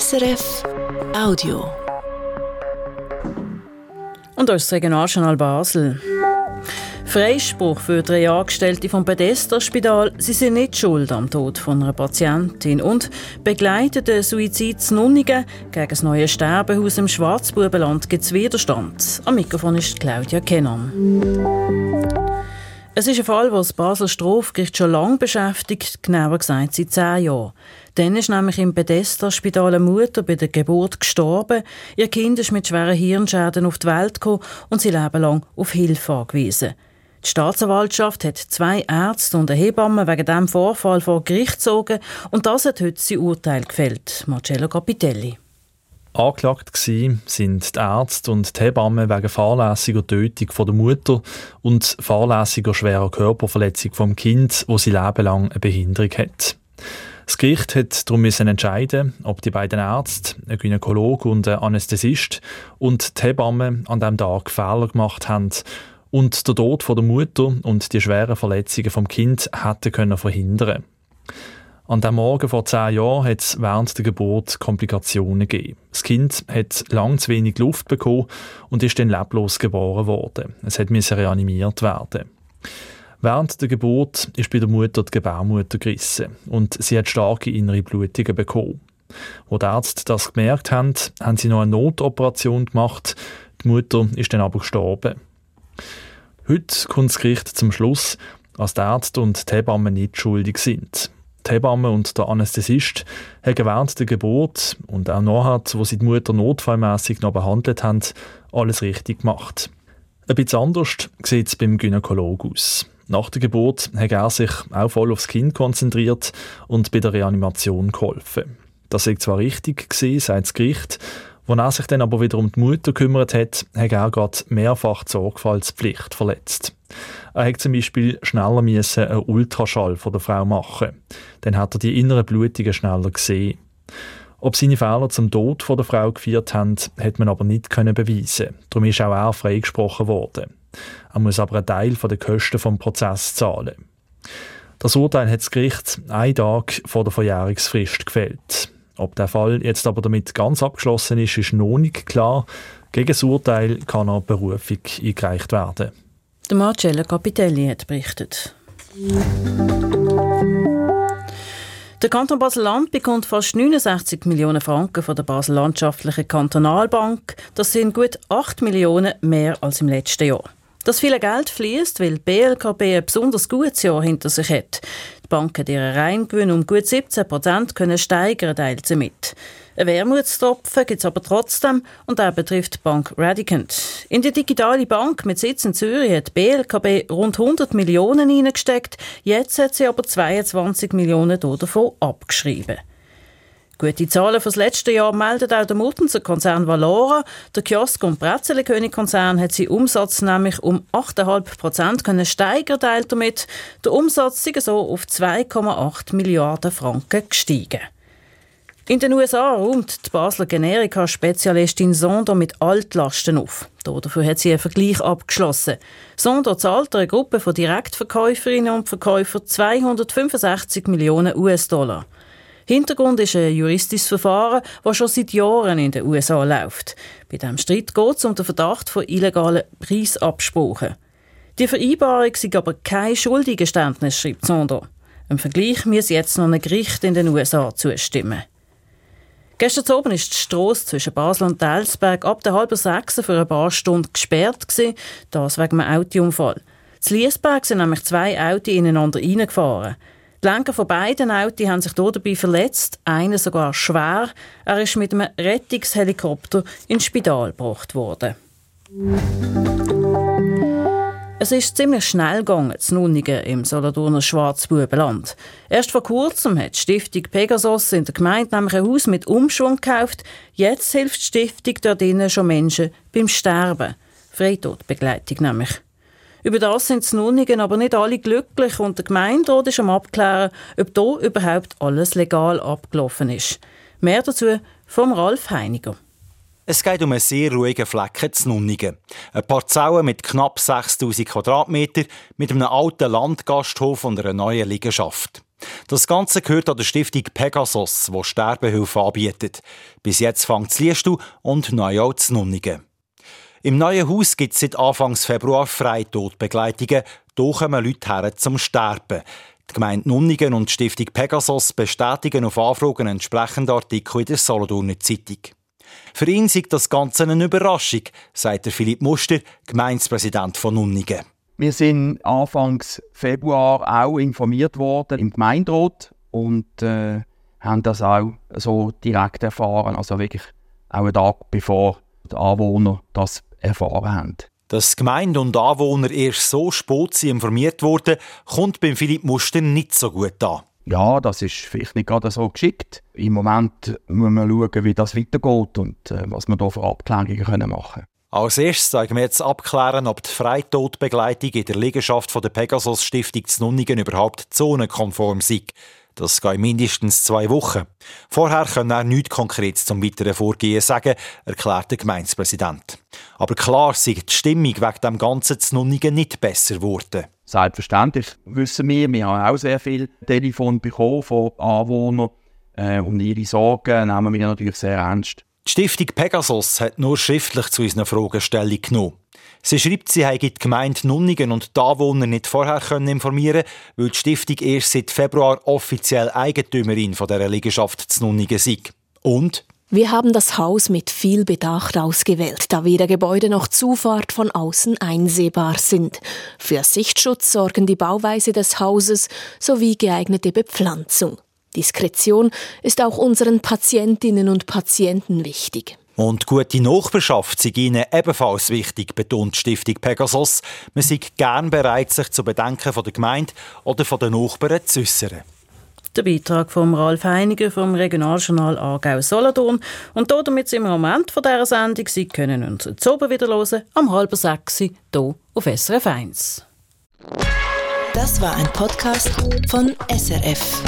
SRF Audio. Und das ist Regionaljournal Basel. Freispruch für drei Angestellte vom Pedester-Spital. Sie sind nicht schuld am Tod von einer Patientin und begleiten den Suizid zu Nunnigen. Gegen das neue Sterbehaus im Schwarzbubenland gibt es Widerstand. Am Mikrofon ist Claudia Kennan. Es ist ein Fall, der das Basel Strafgericht schon lange beschäftigt, genauer gesagt seit zehn Jahren. Dann ist nämlich im Pedesta-Spital eine Mutter bei der Geburt gestorben. Ihr Kind ist mit schweren Hirnschäden auf die Welt gekommen und sie leben lang auf Hilfe angewiesen. Die Staatsanwaltschaft hat zwei Ärzte und eine Hebamme wegen diesem Vorfall vor Gericht gezogen und das hat heute sein Urteil gefällt. Marcello Capitelli. Angeklagt sind die Ärzte und die Hebamme wegen fahrlässiger Tötung von der Mutter und fahrlässiger schwerer Körperverletzung vom Kind, wo sie lebenlang eine Behinderung hat. Das Gericht hat darum entscheiden, ob die beiden Ärzte, ein Gynäkologe und ein Anästhesist und die Hebamme an diesem Tag Fehler gemacht haben und der Tod von der Mutter und die schweren Verletzungen vom Kind hätten können verhindern. An dem Morgen vor zehn Jahren hat es während der Geburt Komplikationen gegeben. Das Kind hat lang zu wenig Luft bekommen und ist dann leblos geboren worden. Es hat reanimiert werden. Während der Geburt ist bei der Mutter die Gebärmutter gerissen und sie hat starke innere Blutungen bekommen. Als die Ärzte das gemerkt haben, haben sie noch eine Notoperation gemacht. Die Mutter ist dann aber gestorben. Heute kommt das Gericht zum Schluss, dass die Ärzte und die Hebammen nicht schuldig sind. Die Hebamme und der Anästhesist haben während der Geburt und auch nachher, wo sie die Mutter notfallmässig noch behandelt haben, alles richtig gemacht. Ein bisschen anders sieht es beim Gynäkologen aus. Nach der Geburt hat er sich auch voll aufs Kind konzentriert und bei der Reanimation geholfen. Das ist zwar richtig gewesen, sagt das Gericht, er sich dann aber wieder um die Mutter gekümmert hat, hat er gerade mehrfach die Sorgfaltspflicht verletzt. Er hat zum Beispiel schneller einen Ultraschall von der Frau machen. Dann hat er die inneren Blutungen schneller gesehen. Ob seine Fehler zum Tod von der Frau geführt haben, hat man aber nicht können beweisen. Darum ist auch er freigesprochen worden. Er muss aber einen Teil der Kosten vom Prozess zahlen. Das Urteil hat das Gericht einen Tag vor der Verjährungsfrist gefällt. Ob der Fall jetzt aber damit ganz abgeschlossen ist, ist noch nicht klar. Gegen das Urteil kann eine Berufung eingereicht werden. Der Marcello Capitelli hat berichtet. Der Kanton Basel-Land bekommt fast 69 Millionen Franken von der Basel-Landschaftlichen Kantonalbank. Das sind gut 8 Millionen mehr als im letzten Jahr. Das viele Geld fließt, weil die BLKB ein besonders gutes Jahr hinter sich hat. Die Bank hat ihren Reingewinn um gut 17 Prozent können steigern, teilt sie mit. Ein Wermutstropfen gibt es aber trotzdem und der betrifft Bank Radicant. In die digitale Bank mit Sitz in Zürich hat BLKB rund 100 Millionen hineingesteckt. Jetzt hat sie aber 22 Millionen davon abgeschrieben. Gute Zahlen für das letzte Jahr meldet auch der Muttenser Konzern Valora. Der Kiosk- und Brezelkönig-Konzern hat seinen Umsatz nämlich um 8,5 Prozent steigern, teilt damit. Der Umsatz ist so auf 2,8 Milliarden Franken gestiegen. In den USA räumt die Basler Generika-Spezialistin Sonder mit Altlasten auf. Dafür hat sie einen Vergleich abgeschlossen. Sonder zahlt einer Gruppe von Direktverkäuferinnen und Verkäufern 265 Millionen US-Dollar. Hintergrund ist ein juristisches Verfahren, das schon seit Jahren in den USA läuft. Bei diesem Streit geht es um den Verdacht von illegalen Preisabsprachen. Die Vereinbarung ist aber kein Schuldigeständnis, schreibt Sonder. Im Vergleich muss jetzt noch ein Gericht in den USA zustimmen. Gestern Abend war die Strasse zwischen Basel und Delsberg ab der halben sechs für ein paar Stunden gesperrt. Das wegen einem Autounfall. In Liesberg sind nämlich zwei Autos ineinander reingefahren. Die Lenker von beiden Autos haben sich dabei verletzt, einer sogar schwer. Er ist mit einem Rettungshelikopter ins Spital gebracht worden. Es ist ziemlich schnell gegangen, zu Nunnigen im Solothurner Schwarzbubenland. Erst vor kurzem hat die Stiftung Pegasus in der Gemeinde nämlich ein Haus mit Umschwung gekauft. Jetzt hilft die Stiftung dort schon Menschen beim Sterben. Freitodbegleitung nämlich. Über das sind die Nunnigen aber nicht alle glücklich und der Gemeinderat ist am Abklären, ob hier überhaupt alles legal abgelaufen ist. Mehr dazu vom Ralf Heiniger. Es geht um einen sehr ruhigen Flecken zu Nunnigen. Ein Parzelle mit knapp 6000 Quadratmeter, mit einem alten Landgasthof und einer neuen Liegenschaft. Das Ganze gehört an der Stiftung Pegasus, die Sterbehilfe anbietet. Bis jetzt fängt es Liestu und neu auch zu Nunnigen. Im neuen Haus gibt es seit Anfang Februar Freitodbegleitungen. Hier kommen Leute her zum Sterben. Die Gemeinde Nunnigen und die Stiftung Pegasus bestätigen auf Anfragen entsprechende Artikel in der Solothurner Zeitung. Für ihn sei das Ganze eine Überraschung, sagt der Philipp Muster, Gemeindepräsident von Nunnigen. Wir sind Anfang Februar auch informiert worden im Gemeinderat und äh, haben das auch so direkt erfahren, also wirklich auch einen Tag bevor die Anwohner das erfahren haben. Dass Gemeinde und Anwohner erst so spät informiert wurden, kommt beim Philipp Muster nicht so gut an. Ja, das ist vielleicht nicht gerade so geschickt. Im Moment muss man schauen, wie das weitergeht und äh, was wir da für Abklärungen machen können. Als erstes zeigen wir jetzt abklären, ob die Freitodbegleitung in der Liegenschaft der Pegasus Stiftung zu Nunningen überhaupt zonenkonform sei. Das geht mindestens zwei Wochen. Vorher können er nichts Konkretes zum weiteren Vorgehen sagen, erklärt der Gemeindepräsident. Aber klar sei die Stimmung wegen dem ganzen Znunnigen nicht besser geworden. Selbstverständlich wissen wir, wir haben auch sehr viel Telefon bekommen von Anwohnern äh, und ihre Sorgen nehmen wir natürlich sehr ernst. Die Stiftung Pegasus hat nur schriftlich zu unseren Fragen genommen. Sie schreibt, sie habe die Gemeinde Nunnigen und die Anwohner nicht vorher können informieren weil die Stiftung erst seit Februar offiziell Eigentümerin von dieser Liegenschaft zu Nunnigen sei. Und wir haben das Haus mit viel Bedacht ausgewählt, da weder Gebäude noch Zufahrt von außen einsehbar sind. Für Sichtschutz sorgen die Bauweise des Hauses sowie geeignete Bepflanzung. Diskretion ist auch unseren Patientinnen und Patienten wichtig. Und gute Nachbarschaft sei ihnen ebenfalls wichtig, betont die Stiftung Pegasus. Man sei gern bereit, sich zu Bedenken von der Gemeinde oder von den Nachbarn zu äußern. Der Beitrag von Ralf Heiniger vom Regionaljournal Aargau Solothurn. Und damit sind wir am Ende dieser Sendung. Sie können uns jetzt oben wieder hören, am halben sechs hier auf SRF 1. Das war ein Podcast von SRF.